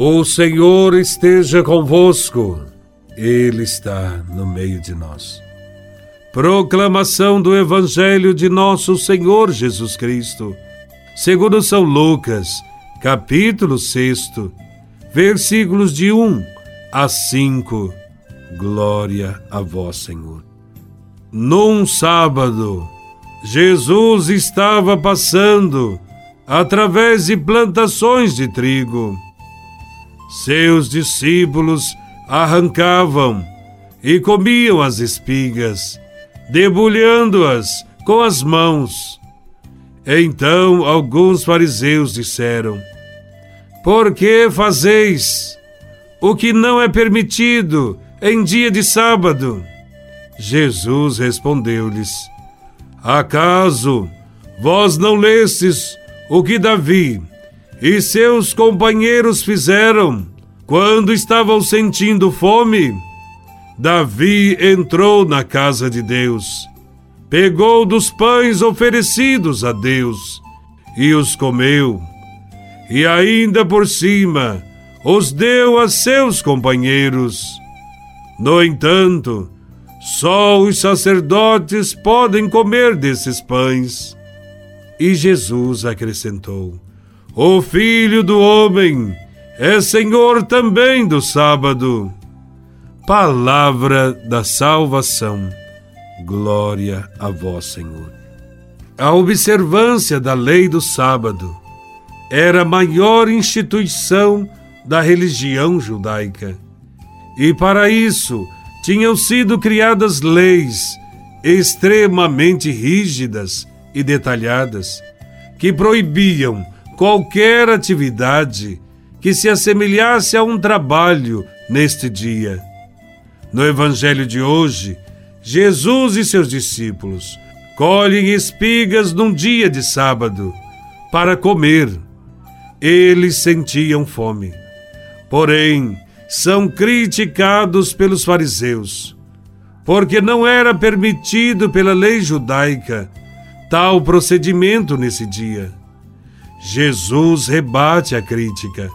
O Senhor esteja convosco, Ele está no meio de nós. Proclamação do Evangelho de Nosso Senhor Jesus Cristo, segundo São Lucas, capítulo 6, versículos de 1 a 5. Glória a Vós, Senhor. Num sábado, Jesus estava passando através de plantações de trigo seus discípulos arrancavam e comiam as espigas, debulhando-as com as mãos. Então alguns fariseus disseram: Por que fazeis o que não é permitido em dia de sábado? Jesus respondeu-lhes: Acaso vós não lestes o que Davi e seus companheiros fizeram quando estavam sentindo fome? Davi entrou na casa de Deus, pegou dos pães oferecidos a Deus e os comeu, e ainda por cima os deu a seus companheiros. No entanto, só os sacerdotes podem comer desses pães. E Jesus acrescentou: o Filho do Homem é Senhor também do sábado. Palavra da salvação. Glória a vós, Senhor. A observância da lei do sábado era a maior instituição da religião judaica. E para isso tinham sido criadas leis extremamente rígidas e detalhadas que proibiam qualquer atividade que se assemelhasse a um trabalho neste dia. No Evangelho de hoje, Jesus e seus discípulos colhem espigas num dia de sábado para comer. Eles sentiam fome. Porém, são criticados pelos fariseus, porque não era permitido pela lei judaica tal procedimento nesse dia. Jesus rebate a crítica,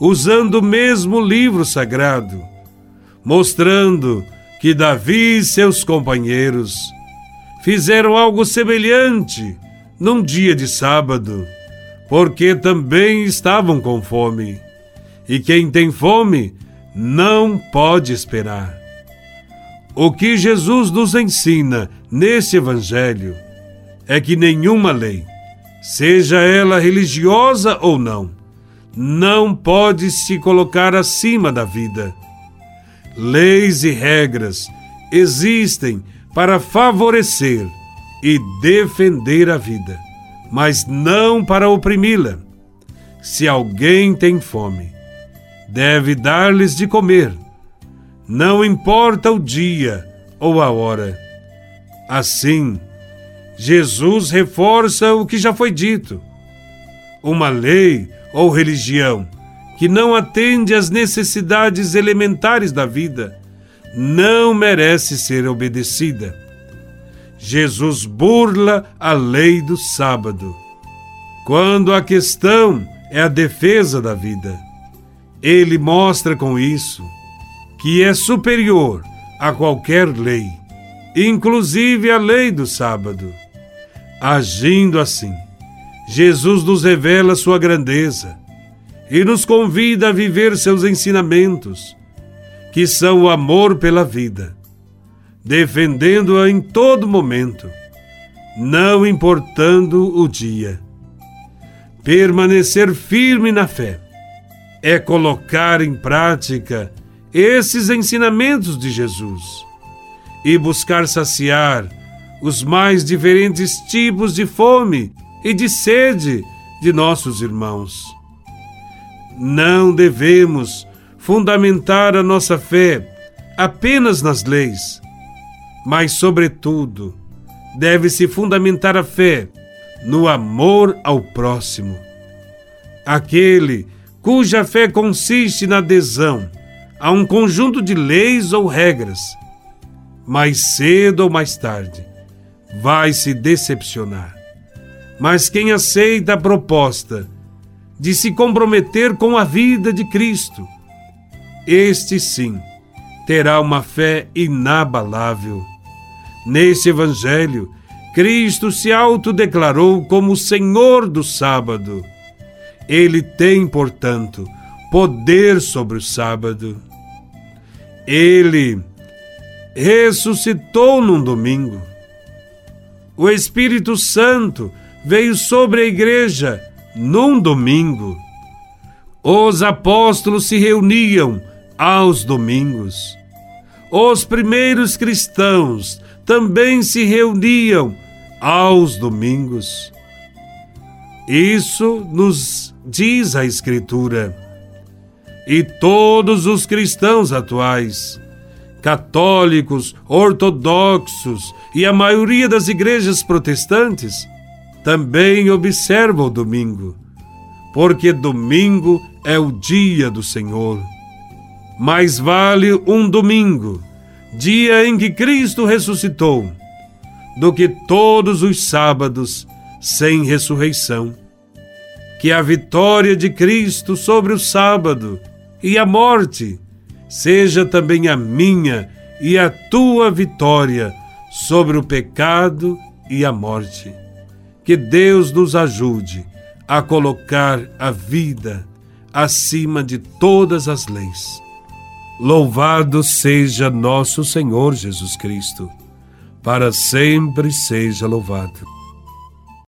usando o mesmo livro sagrado, mostrando que Davi e seus companheiros fizeram algo semelhante num dia de sábado, porque também estavam com fome. E quem tem fome não pode esperar. O que Jesus nos ensina nesse Evangelho é que nenhuma lei, seja ela religiosa ou não, não pode se colocar acima da vida. Leis e regras existem para favorecer e defender a vida, mas não para oprimi-la. Se alguém tem fome, deve dar-lhes de comer, não importa o dia ou a hora. Assim, Jesus reforça o que já foi dito. Uma lei ou religião que não atende às necessidades elementares da vida não merece ser obedecida. Jesus burla a lei do sábado. Quando a questão é a defesa da vida, ele mostra com isso que é superior a qualquer lei, inclusive a lei do sábado. Agindo assim, Jesus nos revela sua grandeza e nos convida a viver seus ensinamentos, que são o amor pela vida, defendendo-a em todo momento, não importando o dia. Permanecer firme na fé é colocar em prática esses ensinamentos de Jesus e buscar saciar os mais diferentes tipos de fome e de sede de nossos irmãos. Não devemos fundamentar a nossa fé apenas nas leis, mas, sobretudo, deve-se fundamentar a fé no amor ao próximo. Aquele cuja fé consiste na adesão a um conjunto de leis ou regras, mais cedo ou mais tarde, vai se decepcionar. Mas quem aceita a proposta de se comprometer com a vida de Cristo. Este sim terá uma fé inabalável. Nesse Evangelho, Cristo se autodeclarou como Senhor do sábado. Ele tem, portanto, poder sobre o sábado. Ele ressuscitou num domingo. O Espírito Santo veio sobre a igreja num domingo. Os apóstolos se reuniam aos domingos. Os primeiros cristãos também se reuniam aos domingos. Isso nos diz a Escritura. E todos os cristãos atuais, católicos, ortodoxos e a maioria das igrejas protestantes, também observam o domingo, porque domingo é o dia do Senhor. Mais vale um domingo, dia em que Cristo ressuscitou, do que todos os sábados sem ressurreição. Que a vitória de Cristo sobre o sábado e a morte seja também a minha e a tua vitória sobre o pecado e a morte. Que Deus nos ajude a colocar a vida acima de todas as leis. Louvado seja nosso Senhor Jesus Cristo, para sempre seja louvado.